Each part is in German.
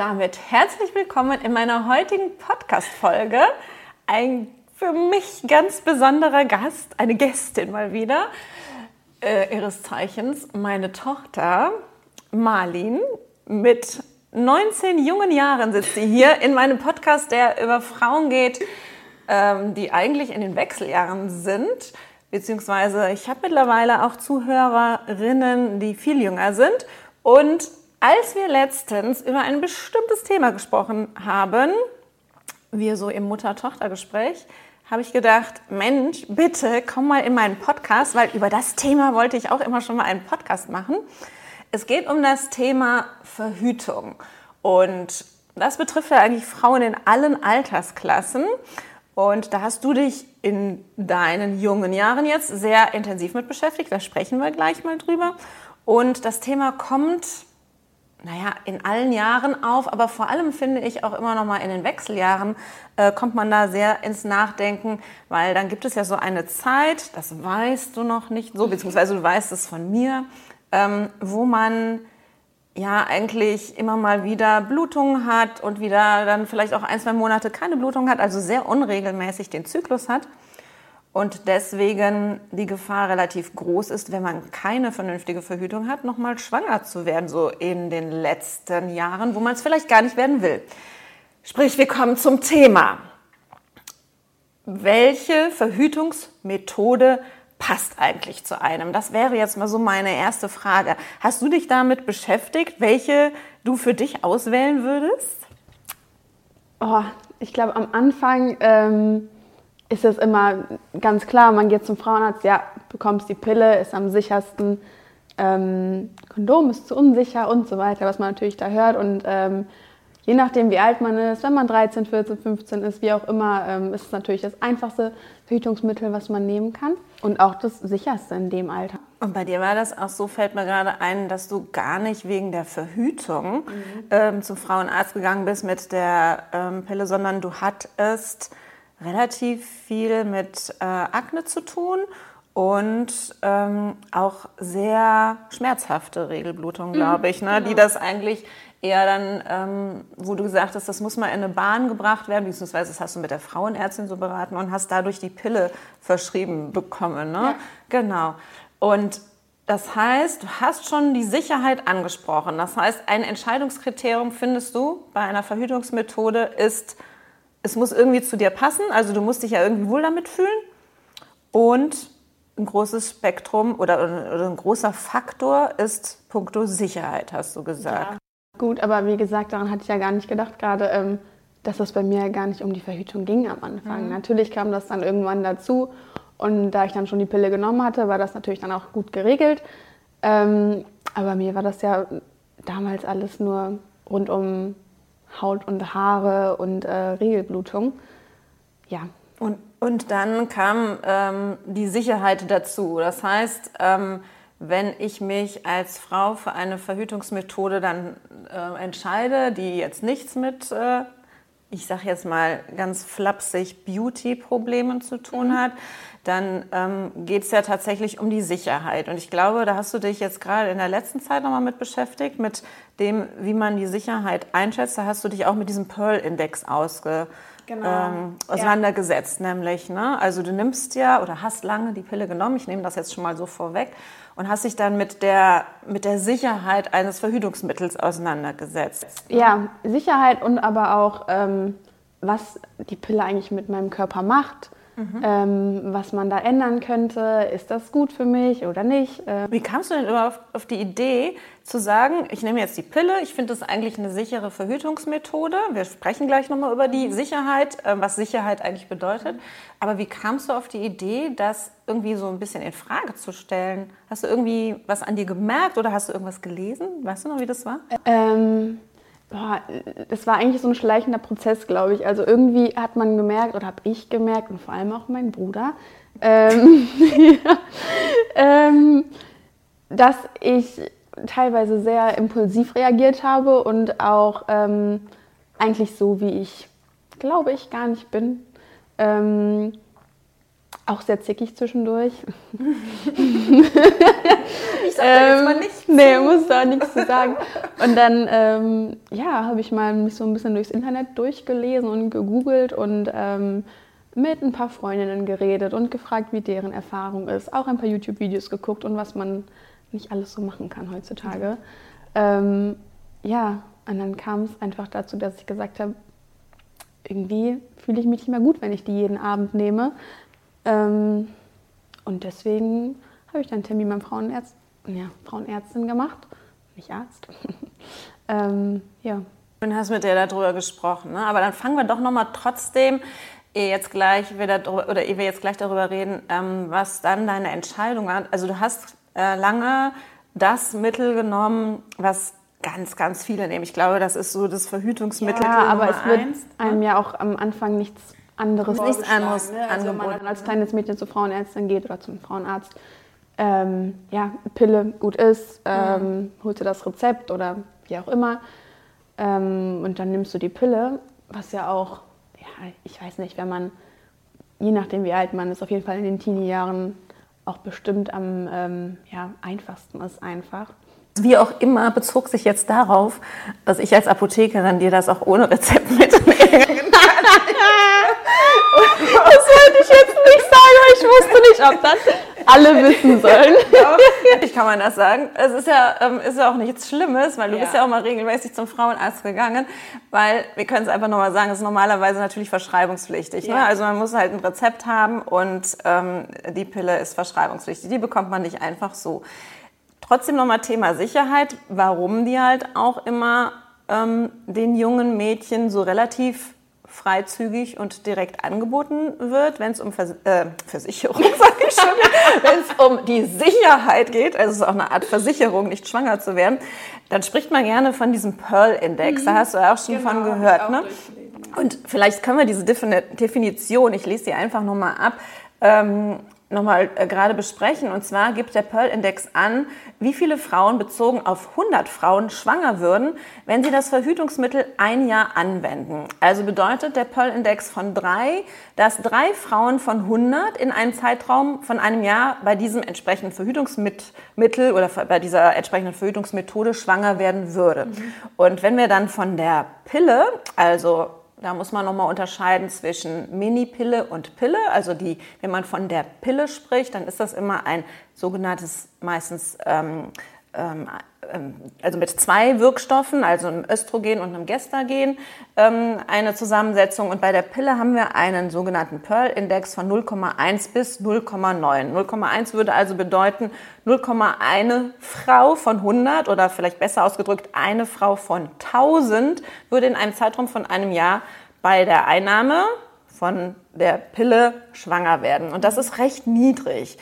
Damit herzlich willkommen in meiner heutigen Podcast-Folge. Ein für mich ganz besonderer Gast, eine Gästin mal wieder, äh, ihres Zeichens, meine Tochter Marlin. Mit 19 jungen Jahren sitzt sie hier in meinem Podcast, der über Frauen geht, ähm, die eigentlich in den Wechseljahren sind. Beziehungsweise ich habe mittlerweile auch Zuhörerinnen, die viel jünger sind. Und als wir letztens über ein bestimmtes Thema gesprochen haben, wir so im Mutter-Tochter-Gespräch, habe ich gedacht, Mensch, bitte komm mal in meinen Podcast, weil über das Thema wollte ich auch immer schon mal einen Podcast machen. Es geht um das Thema Verhütung und das betrifft ja eigentlich Frauen in allen Altersklassen. Und da hast du dich in deinen jungen Jahren jetzt sehr intensiv mit beschäftigt. Da sprechen wir gleich mal drüber. Und das Thema kommt naja, in allen Jahren auf, aber vor allem finde ich auch immer noch mal in den Wechseljahren äh, kommt man da sehr ins Nachdenken, weil dann gibt es ja so eine Zeit, das weißt du noch nicht so, beziehungsweise du weißt es von mir, ähm, wo man ja eigentlich immer mal wieder Blutungen hat und wieder dann vielleicht auch ein, zwei Monate keine Blutung hat, also sehr unregelmäßig den Zyklus hat und deswegen die Gefahr relativ groß ist, wenn man keine vernünftige Verhütung hat, nochmal schwanger zu werden, so in den letzten Jahren, wo man es vielleicht gar nicht werden will. Sprich, wir kommen zum Thema. Welche Verhütungsmethode passt eigentlich zu einem? Das wäre jetzt mal so meine erste Frage. Hast du dich damit beschäftigt, welche du für dich auswählen würdest? Oh, ich glaube, am Anfang ähm ist es immer ganz klar, man geht zum Frauenarzt, ja, bekommst die Pille, ist am sichersten, ähm, Kondom ist zu unsicher und so weiter, was man natürlich da hört. Und ähm, je nachdem, wie alt man ist, wenn man 13, 14, 15 ist, wie auch immer, ähm, ist es natürlich das einfachste Verhütungsmittel, was man nehmen kann und auch das sicherste in dem Alter. Und bei dir war das auch so, fällt mir gerade ein, dass du gar nicht wegen der Verhütung mhm. ähm, zum Frauenarzt gegangen bist mit der ähm, Pille, sondern du hattest relativ viel mit äh, Akne zu tun und ähm, auch sehr schmerzhafte Regelblutungen, glaube ich, ne? Genau. die das eigentlich eher dann, ähm, wo du gesagt hast, das muss mal in eine Bahn gebracht werden, beziehungsweise das hast du mit der Frauenärztin so beraten und hast dadurch die Pille verschrieben bekommen. Ne? Ja. Genau. Und das heißt, du hast schon die Sicherheit angesprochen. Das heißt, ein Entscheidungskriterium findest du bei einer Verhütungsmethode ist, es muss irgendwie zu dir passen, also du musst dich ja irgendwie wohl damit fühlen. Und ein großes Spektrum oder, oder ein großer Faktor ist puncto Sicherheit, hast du gesagt. Ja. Gut, aber wie gesagt, daran hatte ich ja gar nicht gedacht, gerade, ähm, dass es bei mir gar nicht um die Verhütung ging am Anfang. Mhm. Natürlich kam das dann irgendwann dazu und da ich dann schon die Pille genommen hatte, war das natürlich dann auch gut geregelt. Ähm, aber mir war das ja damals alles nur rund um Haut und Haare und äh, Regelblutung. Ja. Und, und dann kam ähm, die Sicherheit dazu. Das heißt, ähm, wenn ich mich als Frau für eine Verhütungsmethode dann äh, entscheide, die jetzt nichts mit, äh, ich sage jetzt mal ganz flapsig, Beauty-Problemen zu tun mhm. hat, dann ähm, geht es ja tatsächlich um die Sicherheit. Und ich glaube, da hast du dich jetzt gerade in der letzten Zeit nochmal mit beschäftigt, mit dem, wie man die Sicherheit einschätzt. Da hast du dich auch mit diesem Pearl-Index ausge, genau. ähm, auseinandergesetzt, ja. nämlich. Ne? Also du nimmst ja oder hast lange die Pille genommen, ich nehme das jetzt schon mal so vorweg, und hast dich dann mit der, mit der Sicherheit eines Verhütungsmittels auseinandergesetzt. Ja, Sicherheit und aber auch, ähm, was die Pille eigentlich mit meinem Körper macht Mhm. Ähm, was man da ändern könnte. Ist das gut für mich oder nicht? Ähm Wie kamst du denn überhaupt auf die Idee zu sagen, ich nehme jetzt die Pille, ich finde das eigentlich eine sichere Verhütungsmethode. Wir sprechen gleich nochmal über die mhm. Sicherheit, äh, was Sicherheit eigentlich bedeutet. Aber wie kamst du auf die Idee, das irgendwie so ein bisschen in Frage zu stellen? Hast du irgendwie was an dir gemerkt oder hast du irgendwas gelesen? Weißt du noch, wie das war? Ähm boah, das war eigentlich so ein schleichender Prozess, glaube ich. Also irgendwie hat man gemerkt, oder habe ich gemerkt, und vor allem auch mein Bruder, ähm, ja, ähm, dass ich teilweise sehr impulsiv reagiert habe und auch ähm, eigentlich so, wie ich glaube ich gar nicht bin. Auch sehr zickig zwischendurch. ich sag da jetzt mal Ähm, nichts. Nee, muss da nichts zu sagen. Und dann, ähm, ja, habe ich mal mich so ein bisschen durchs Internet durchgelesen und gegoogelt und ähm, mit ein paar Freundinnen geredet und gefragt, wie deren Erfahrung ist. Auch ein paar YouTube-Videos geguckt und was man nicht alles so machen kann heutzutage. Ähm, ja, und dann kam es einfach dazu, dass ich gesagt habe, irgendwie fühle ich mich nicht mehr gut, wenn ich die jeden Abend nehme. Ähm, und deswegen habe ich dann einen Termin beim Frauenärzt, ja, Frauenärztin gemacht, nicht Arzt. ähm, ja. Du hast mit der darüber gesprochen, ne? aber dann fangen wir doch noch mal trotzdem, ehe jetzt gleich wir darüber, oder ehe wir jetzt gleich darüber reden, ähm, was dann deine Entscheidung war. Also du hast äh, lange das Mittel genommen, was ganz, ganz viele nehmen. Ich glaube, das ist so das Verhütungsmittel ja, aber es wird eins. einem ja auch am Anfang nichts anderes Nichts anderes ne? Also wenn man dann als kleines Mädchen zur Frauenärztin geht oder zum Frauenarzt, ähm, ja, Pille gut ist, ähm, holst du das Rezept oder wie auch immer ähm, und dann nimmst du die Pille, was ja auch, ja, ich weiß nicht, wenn man, je nachdem wie alt man ist, auf jeden Fall in den Teenie-Jahren auch bestimmt am ähm, ja, einfachsten ist einfach. Wie auch immer bezog sich jetzt darauf, dass ich als Apothekerin dir das auch ohne Rezept mitnehmen Das wollte ich jetzt nicht sagen, aber ich wusste nicht, ob das alle wissen sollen. Natürlich kann man das sagen. Es ist ja, ähm, ist ja auch nichts Schlimmes, weil du Ja. bist ja auch mal regelmäßig zum Frauenarzt gegangen, weil wir können es einfach nochmal sagen, es ist normalerweise natürlich verschreibungspflichtig. Ne? Ja. Also man muss halt ein Rezept haben und ähm, die Pille ist verschreibungspflichtig. Die bekommt man nicht einfach so. Trotzdem nochmal Thema Sicherheit, warum die halt auch immer ähm, den jungen Mädchen so relativ freizügig und direkt angeboten wird, wenn es um Vers äh, Versicherung, sage ich schon, wenn es um die Sicherheit geht, also es ist auch eine Art Versicherung, nicht schwanger zu werden, dann spricht man gerne von diesem Pearl-Index. Da hast du ja auch schon von gehört. Ne? Und vielleicht können wir diese Defini- Definition, ich lese sie einfach nochmal ab, ähm, nochmal äh, gerade besprechen. Und zwar gibt der Pearl-Index an, wie viele Frauen bezogen auf 100 Frauen schwanger würden, wenn sie das Verhütungsmittel ein Jahr anwenden. Also bedeutet der Pearl-Index von drei, dass drei Frauen von 100 in einem Zeitraum von einem Jahr bei diesem entsprechenden Verhütungsmittel oder bei dieser entsprechenden Verhütungsmethode schwanger werden würde. Und wenn wir dann von der Pille, also da muss man nochmal unterscheiden zwischen Mini-Pille und Pille. Also die, wenn man von der Pille spricht, dann ist das immer ein sogenanntes meistens ähm, ähm, also mit zwei Wirkstoffen, also einem Östrogen und einem Gestagen, ähm, eine Zusammensetzung. Und bei der Pille haben wir einen sogenannten Pearl-Index von 0,1 bis 0,9. 0,1 würde also bedeuten, 0,1 Frau von 100 oder vielleicht besser ausgedrückt, eine Frau von 1000 würde in einem Zeitraum von einem Jahr bei der Einnahme von der Pille schwanger werden. Und das ist recht niedrig.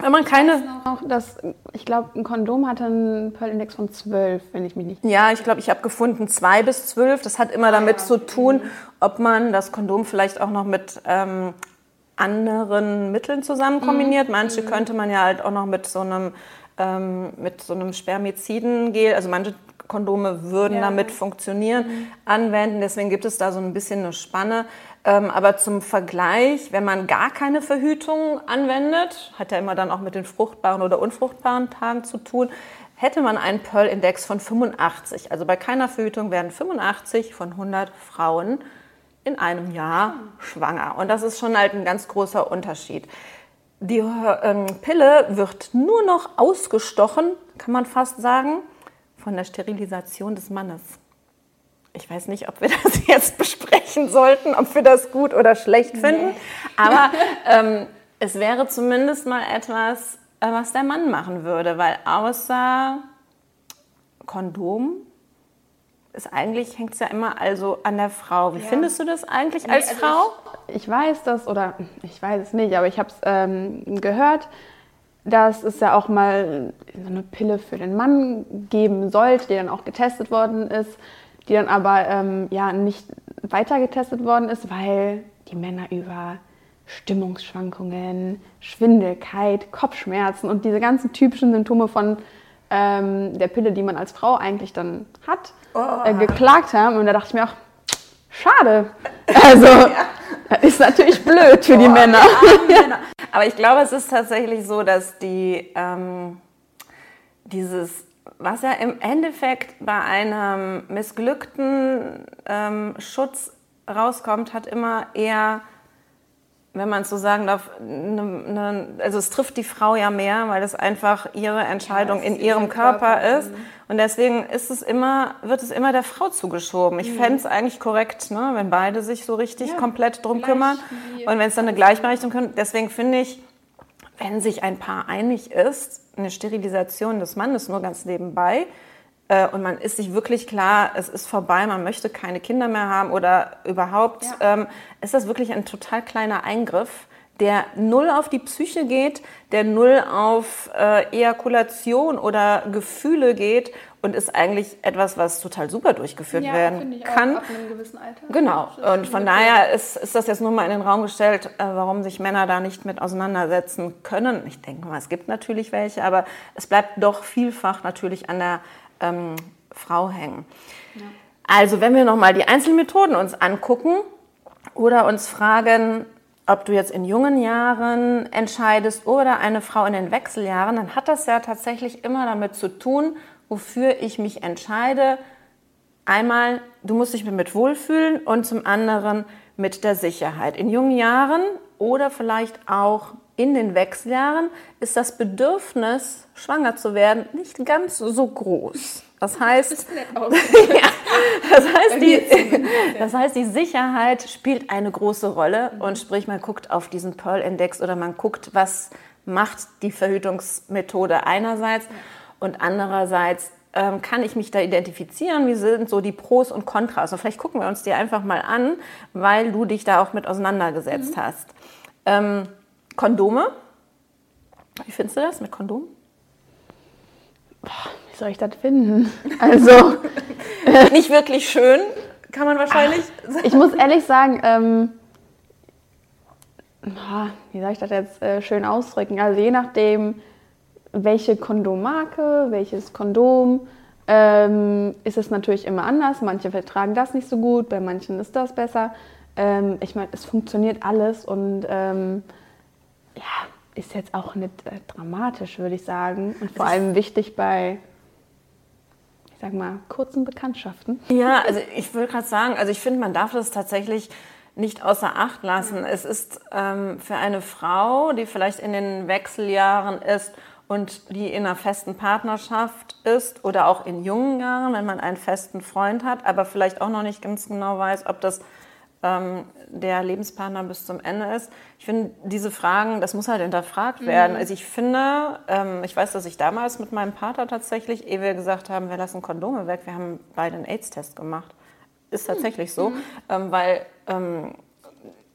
Wenn man keine Auch das, ich glaube, ein Kondom hatte einen Pearl-Index von 12, wenn ich mich nicht. Ja, ich glaube, ich habe gefunden zwei bis zwölf. Das hat immer damit zu tun, ob man das Kondom vielleicht auch noch mit ähm, anderen Mitteln zusammen kombiniert. Manche könnte man ja halt auch noch mit so einem ähm, mit so einem Spermizidengel, also manche Kondome würden Ja. damit funktionieren, anwenden. Deswegen gibt es da so ein bisschen eine Spanne. Ähm, aber zum Vergleich, wenn man gar keine Verhütung anwendet, hat ja immer dann auch mit den fruchtbaren oder unfruchtbaren Tagen zu tun, hätte man einen Pearl-Index von 85. Also bei keiner Verhütung werden 85 von 100 Frauen in einem Jahr schwanger. Und das ist schon halt ein ganz großer Unterschied. Die ähm, Pille wird nur noch ausgestochen, kann man fast sagen, von der Sterilisation des Mannes. Ich weiß nicht, ob wir das jetzt besprechen sollten, ob wir das gut oder schlecht finden, aber ähm, es wäre zumindest mal etwas, äh, was der Mann machen würde, weil außer Kondom ist eigentlich, hängt es ja immer also an der Frau. Wie findest du das eigentlich als Frau? Ich weiß das, oder ich weiß es nicht, aber ich habe es ähm, gehört. dass es ja auch mal so eine Pille für den Mann geben sollte, die dann auch getestet worden ist, die dann aber ähm, ja nicht weiter getestet worden ist, weil die Männer über Stimmungsschwankungen, Schwindelkeit, Kopfschmerzen und diese ganzen typischen Symptome von ähm, der Pille, die man als Frau eigentlich dann hat, oh. äh, geklagt haben. Und da dachte ich mir auch, schade. Also, ja. ist natürlich blöd für oh, die Männer. Ja, Aber ich glaube, es ist tatsächlich so, dass die ähm, dieses was ja im Endeffekt bei einem missglückten ähm, Schutz rauskommt, hat immer eher wenn man so sagen darf, ne, ne, also es trifft die Frau ja mehr, weil es einfach ihre Entscheidung ja, in ihrem Körper, Körper, ist. Mhm. Und deswegen ist es immer, wird es immer der Frau zugeschoben. Ich mhm. fände es eigentlich korrekt, ne, wenn beide sich so richtig ja, komplett drum kümmern. Und wenn es dann eine Gleichberechtigung kommt. Deswegen finde ich, wenn sich ein Paar einig ist, eine Sterilisation des Mannes nur ganz nebenbei, äh, und man ist sich wirklich klar, es ist vorbei, man möchte keine Kinder mehr haben oder überhaupt, ja. ähm, ist das wirklich ein total kleiner Eingriff, der null auf die Psyche geht, der null auf äh, Ejakulation oder Gefühle geht und ist eigentlich etwas, was total super durchgeführt ja, werden kann. Ab einem gewissen Alter. Genau. Und von daher ist, ist das jetzt nur mal in den Raum gestellt, äh, warum sich Männer da nicht mit auseinandersetzen können. Ich denke mal, es gibt natürlich welche, aber es bleibt doch vielfach natürlich an der ähm, Frau hängen. Ja. Also wenn wir nochmal die einzelnen Methoden uns angucken oder uns fragen, ob du jetzt in jungen Jahren entscheidest oder eine Frau in den Wechseljahren, dann hat das ja tatsächlich immer damit zu tun, wofür ich mich entscheide. Einmal, du musst dich mit wohlfühlen und zum anderen mit der Sicherheit. In jungen Jahren oder vielleicht auch in den Wechseljahren ist das Bedürfnis, schwanger zu werden, nicht ganz so groß. Das heißt, ja, das, heißt die, das heißt, die Sicherheit spielt eine große Rolle und sprich, man guckt auf diesen Pearl-Index oder man guckt, was macht die Verhütungsmethode einerseits und andererseits ähm, kann ich mich da identifizieren, wie sind so die Pros und Kontras. Und vielleicht gucken wir uns die einfach mal an, weil du dich da auch mit auseinandergesetzt mhm. hast. Ähm, Kondome. Wie findest du das mit Kondom? Wie soll ich das finden? Also. Nicht wirklich schön, kann man wahrscheinlich Ach, Ich muss ehrlich sagen, ähm, wie soll ich das jetzt äh, schön ausdrücken? Also je nachdem, welche Kondommarke, welches Kondom, ähm, ist es natürlich immer anders. Manche vertragen das nicht so gut, bei manchen ist das besser. Ähm, ich meine, es funktioniert alles und ähm, ja, ist jetzt auch nicht äh, dramatisch, würde ich sagen. Und vor allem wichtig bei, ich sag mal, kurzen Bekanntschaften. Ja, also ich würde gerade sagen, also ich finde, man darf das tatsächlich nicht außer Acht lassen. Ja. Es ist ähm, für eine Frau, die vielleicht in den Wechseljahren ist und die in einer festen Partnerschaft ist oder auch in jungen Jahren, wenn man einen festen Freund hat, aber vielleicht auch noch nicht ganz genau weiß, ob das ähm, der Lebenspartner bis zum Ende ist. Ich finde, diese Fragen, das muss halt hinterfragt mhm. werden. Also ich finde, ähm, ich weiß, dass ich damals mit meinem Partner tatsächlich, ehe wir gesagt haben, wir lassen Kondome weg, wir haben beide einen AIDS-Test gemacht. Ist tatsächlich so, mhm. ähm, weil ähm,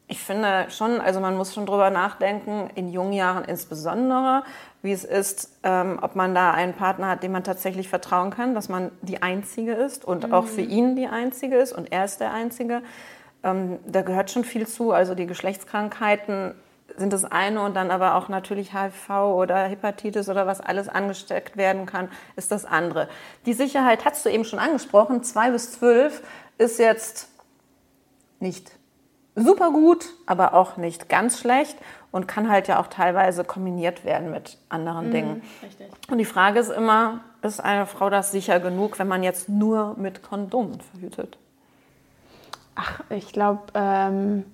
ich finde schon, also man muss schon drüber nachdenken, in jungen Jahren insbesondere, wie es ist, ähm, ob man da einen Partner hat, dem man tatsächlich vertrauen kann, dass man die Einzige ist und mhm. auch für ihn die Einzige ist und er ist der Einzige. Ähm, da gehört schon viel zu. Also die Geschlechtskrankheiten sind das eine und dann aber auch natürlich HIV oder Hepatitis oder was alles angesteckt werden kann, ist das andere. Die Sicherheit hast du eben schon angesprochen. Zwei bis zwölf ist jetzt nicht super gut, aber auch nicht ganz schlecht und kann halt ja auch teilweise kombiniert werden mit anderen mhm, Dingen. Richtig. Und die Frage ist immer, ist eine Frau das sicher genug, wenn man jetzt nur mit Kondomen verhütet? Ach, ich glaube, ähm,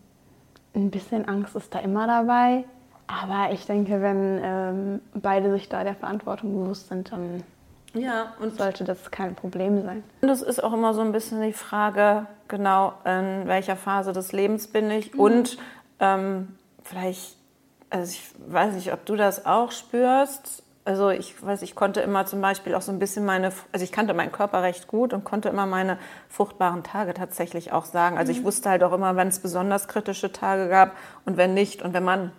ein bisschen Angst ist da immer dabei. Aber ich denke, wenn ähm, beide sich da der Verantwortung bewusst sind, dann ja, und sollte das kein Problem sein. Und es ist auch immer so ein bisschen die Frage, genau, in welcher Phase des Lebens bin ich mhm. und ähm, vielleicht, also ich weiß nicht, ob du das auch spürst, also ich weiß, ich konnte immer zum Beispiel auch so ein bisschen meine, also ich kannte meinen Körper recht gut und konnte immer meine fruchtbaren Tage tatsächlich auch sagen. Also ich mhm. wusste halt auch immer, wenn es besonders kritische Tage gab und wenn nicht. Und wenn man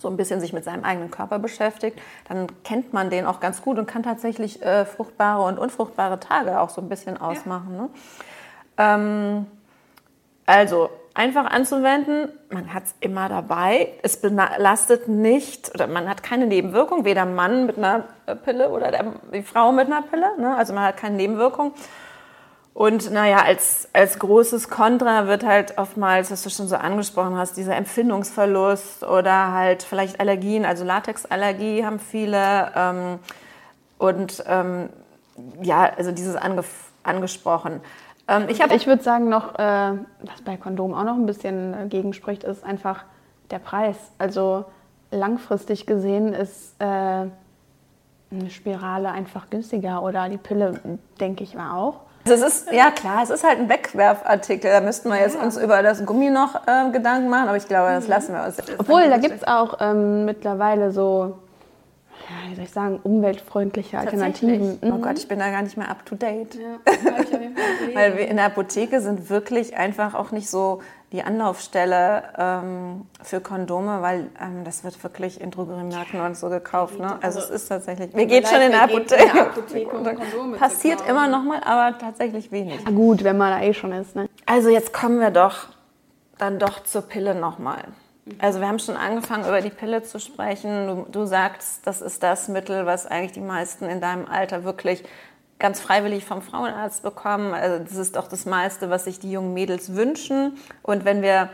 so ein bisschen sich mit seinem eigenen Körper beschäftigt, dann kennt man den auch ganz gut und kann tatsächlich äh, fruchtbare und unfruchtbare Tage auch so ein bisschen ausmachen. Ja. Ne? Ähm, also einfach anzuwenden, man hat es immer dabei, es belastet nicht oder man hat keine Nebenwirkung, weder Mann mit einer Pille oder der, die Frau mit einer Pille, ne? also man hat keine Nebenwirkung. Und naja, als, als großes Kontra wird halt oftmals, was du schon so angesprochen hast, dieser Empfindungsverlust oder halt vielleicht Allergien, also Latexallergie haben viele. Ähm, und ähm, ja, also dieses ange angesprochen. Ähm, ich ich würde sagen, noch, äh, was bei Kondomen auch noch ein bisschen dagegen spricht, ist einfach der Preis. Also langfristig gesehen ist äh, eine Spirale einfach günstiger oder die Pille, denke ich mal auch. Also es ist, ja klar, es ist halt ein Wegwerfartikel. Da müssten wir jetzt ja. uns über das Gummi noch äh, Gedanken machen, aber ich glaube, das mhm. lassen wir uns. Obwohl, da gibt es auch ähm, mittlerweile so, ja, wie soll ich sagen, umweltfreundliche Alternativen. Mhm. Oh Gott, ich bin da gar nicht mehr up to date. Ja, Weil wir in der Apotheke sind wirklich einfach auch nicht so die Anlaufstelle ähm, für Kondome, weil ähm, das wird wirklich in Drogeriemärkten und so gekauft. Ne? Also, also es ist tatsächlich, wir gehen schon in der Apotheke. Apotheke um Passiert immer noch mal, aber tatsächlich wenig. Na gut, wenn man da eh schon ist. Ne? Also jetzt kommen wir doch dann doch zur Pille nochmal. Also wir haben schon angefangen, über die Pille zu sprechen. Du, du sagst, das ist das Mittel, was eigentlich die meisten in deinem Alter wirklich ganz freiwillig vom Frauenarzt bekommen. Also das ist auch das meiste, was sich die jungen Mädels wünschen. Und wenn wir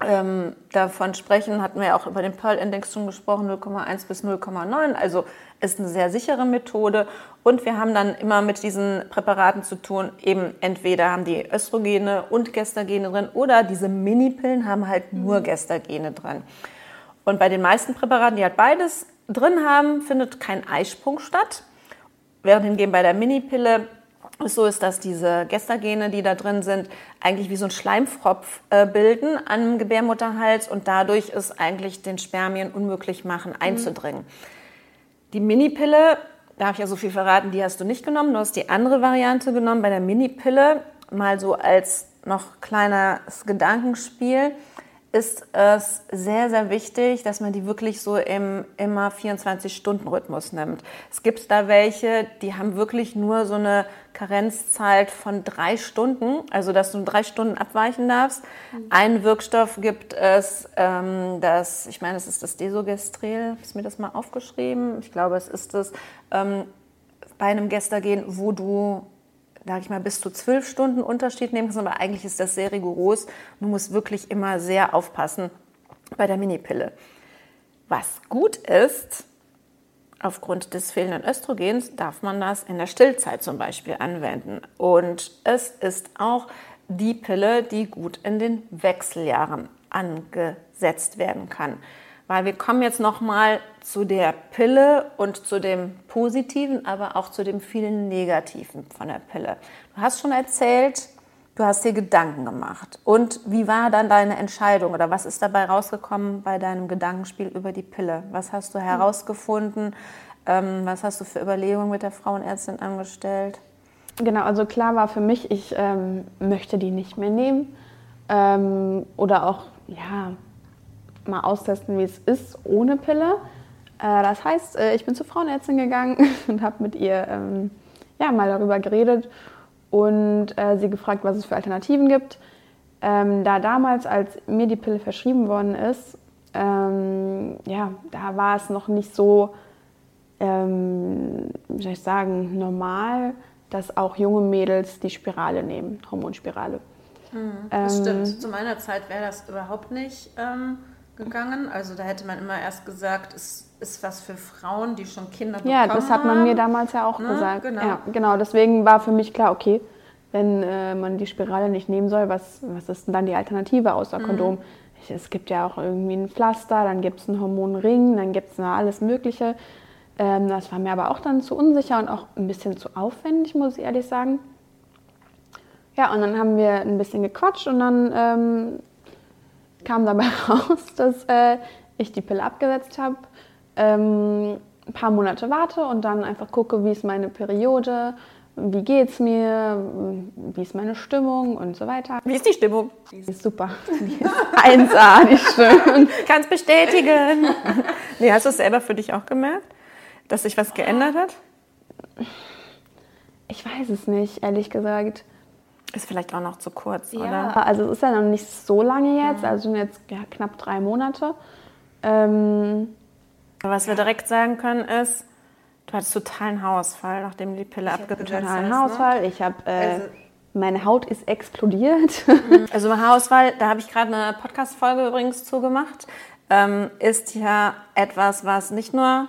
ähm, davon sprechen, hatten wir auch über den Pearl-Index schon gesprochen, 0,1 bis 0,9. Also ist eine sehr sichere Methode. Und wir haben dann immer mit diesen Präparaten zu tun, eben entweder haben die Östrogene und Gestagene drin oder diese Minipillen haben halt nur mhm. Gestagene drin. Und bei den meisten Präparaten, die halt beides drin haben, findet kein Eisprung statt. Während hingegen bei der Minipille es so ist, dass diese Gestagene, die da drin sind, eigentlich wie so ein Schleimfropf äh, bilden am Gebärmutterhals und dadurch es eigentlich den Spermien unmöglich machen, mhm. einzudringen. Mhm. Die Minipille, darf ich ja so viel verraten, die hast du nicht genommen, du hast die andere Variante genommen. Bei der Minipille, mal so als noch kleines Gedankenspiel, ist es sehr, sehr wichtig, dass man die wirklich so im immer 24-Stunden-Rhythmus nimmt. Es gibt da welche, die haben wirklich nur so eine Karenzzeit von drei Stunden, also dass du drei Stunden abweichen darfst. Mhm. Einen Wirkstoff gibt es, ähm, das, ich meine, es ist das Desogestrel, ist mir das mal aufgeschrieben? Ich glaube, es ist es, ähm, bei einem Gestagen, wo du sage ich mal, bis zu zwölf Stunden Unterschied nehmen kannst, aber eigentlich ist das sehr rigoros. Du musst wirklich immer sehr aufpassen bei der Minipille. Was gut ist, aufgrund des fehlenden Östrogens darf man das in der Stillzeit zum Beispiel anwenden. Und es ist auch die Pille, die gut in den Wechseljahren angesetzt werden kann weil wir kommen jetzt noch mal zu der Pille und zu dem Positiven, aber auch zu dem vielen Negativen von der Pille. Du hast schon erzählt, du hast dir Gedanken gemacht. Und wie war dann deine Entscheidung oder was ist dabei rausgekommen bei deinem Gedankenspiel über die Pille? Was hast du herausgefunden? Ähm, was hast du für Überlegungen mit der Frauenärztin angestellt? Genau, also klar war für mich, ich ähm, möchte die nicht mehr nehmen. Ähm, oder auch, ja, mal austesten, wie es ist ohne Pille. Äh, das heißt, äh, ich bin zur Frauenärztin gegangen und habe mit ihr ähm, ja, mal darüber geredet und äh, sie gefragt, was es für Alternativen gibt. Ähm, da damals, als mir die Pille verschrieben worden ist, ähm, ja, da war es noch nicht so, ähm, wie soll ich sagen, normal, dass auch junge Mädels die Spirale nehmen, Hormonspirale. Mhm, das stimmt. Ähm, Zu meiner Zeit wäre das überhaupt nicht ähm, gegangen. Also da hätte man immer erst gesagt, es ist was für Frauen, die schon Kinder bekommen Ja, das hat man mir damals ja auch ne? gesagt. Genau. Ja, genau. Deswegen war für mich klar, okay, wenn äh, man die Spirale nicht nehmen soll, was, was ist denn dann die Alternative außer mhm. Kondom? Ich, es gibt ja auch irgendwie ein Pflaster, dann gibt es einen Hormonring, dann gibt es alles Mögliche. Ähm, das war mir aber auch dann zu unsicher und auch ein bisschen zu aufwendig, muss ich ehrlich sagen. Ja, und dann haben wir ein bisschen gequatscht und dann ähm, kam dabei raus, dass äh, ich die Pille abgesetzt habe, ähm, ein paar Monate warte und dann einfach gucke, wie ist meine Periode, wie geht's mir, wie ist meine Stimmung und so weiter. Wie ist die Stimmung? Die ist super. Die ist 1A, die Stimmung. Kannst bestätigen. nee, hast du es selber für dich auch gemerkt, dass sich was geändert hat? Ich weiß es nicht, ehrlich gesagt. Ist vielleicht auch noch zu kurz, Ja, oder? also es ist ja noch nicht so lange jetzt, also sind jetzt ja, knapp drei Monate. Ähm, Was wir direkt sagen können ist, du hattest totalen Haarausfall, nachdem du die Pille abgesetzt hast. totalen ne? Haarausfall. Ich habe, äh, Also- meine Haut ist explodiert. Also Haarausfall, da habe ich gerade eine Podcast-Folge übrigens zugemacht, ähm, ist ja etwas, was nicht nur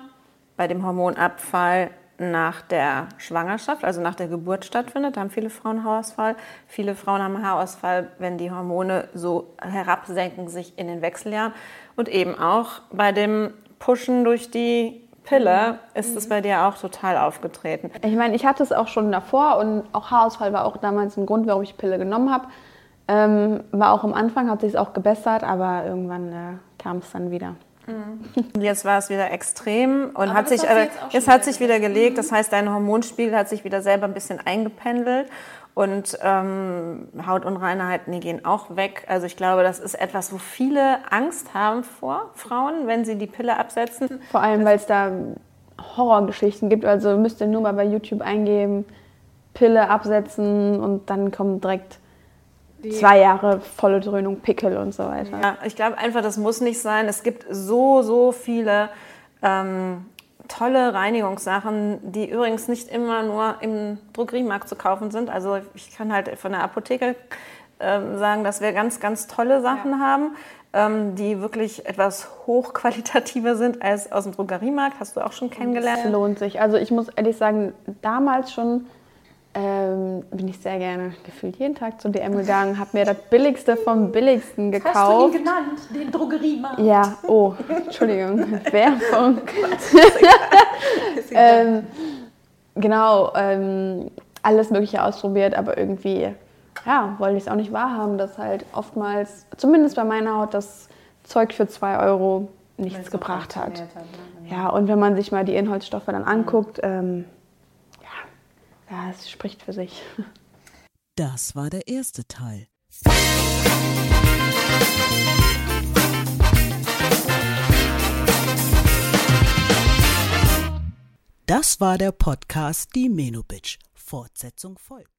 bei dem Hormonabfall nach der Schwangerschaft, also nach der Geburt stattfindet. Da haben viele Frauen Haarausfall. Viele Frauen haben Haarausfall, wenn die Hormone so herabsenken sich in den Wechseljahren. Und eben auch bei dem Pushen durch die Pille ist es bei dir auch total aufgetreten. Ich meine, ich hatte es auch schon davor und auch Haarausfall war auch damals ein Grund, warum ich Pille genommen habe. Ähm, war auch am Anfang, hat sich auch gebessert, aber irgendwann äh, kam es dann wieder. Und Jetzt war es wieder extrem und hat sich, aber jetzt auch jetzt hat wieder sich wieder gelegt. Das heißt, dein Hormonspiegel hat sich wieder selber ein bisschen eingependelt und ähm, Hautunreinheiten, die gehen auch weg. Also ich glaube, das ist etwas, wo viele Angst haben vor Frauen, wenn sie die Pille absetzen. Vor allem, weil es da Horrorgeschichten gibt. Also müsst ihr nur mal bei YouTube eingeben, Pille absetzen und dann kommen direkt zwei Jahre volle Dröhnung, Pickel und so weiter. Ja, ich glaube einfach, das muss nicht sein. Es gibt so, so viele ähm, tolle Reinigungssachen, die übrigens nicht immer nur im Drogeriemarkt zu kaufen sind. Also ich kann halt von der Apotheke ähm, sagen, dass wir ganz, ganz tolle Sachen haben, ähm, die wirklich etwas hochqualitativer sind als aus dem Drogeriemarkt. Hast du auch schon kennengelernt. Es lohnt sich. Also ich muss ehrlich sagen, damals schon ähm, bin ich sehr gerne gefühlt jeden Tag zu DM gegangen, habe mir das Billigste vom Billigsten Hast du ihn gekauft. genannt, den Drogeriemarkt? Ja, oh, Entschuldigung, Werbung. ähm, genau, ähm, alles Mögliche ausprobiert, aber irgendwie, ja, wollte ich es auch nicht wahrhaben, dass halt oftmals, zumindest bei meiner Haut, das Zeug für 2 Euro nichts gebracht hat. Ja, und wenn man sich mal die Inhaltsstoffe dann anguckt, ähm, ja, ja, es spricht für sich. Das war der erste Teil. Das war der Podcast Die Menobitch. Fortsetzung folgt.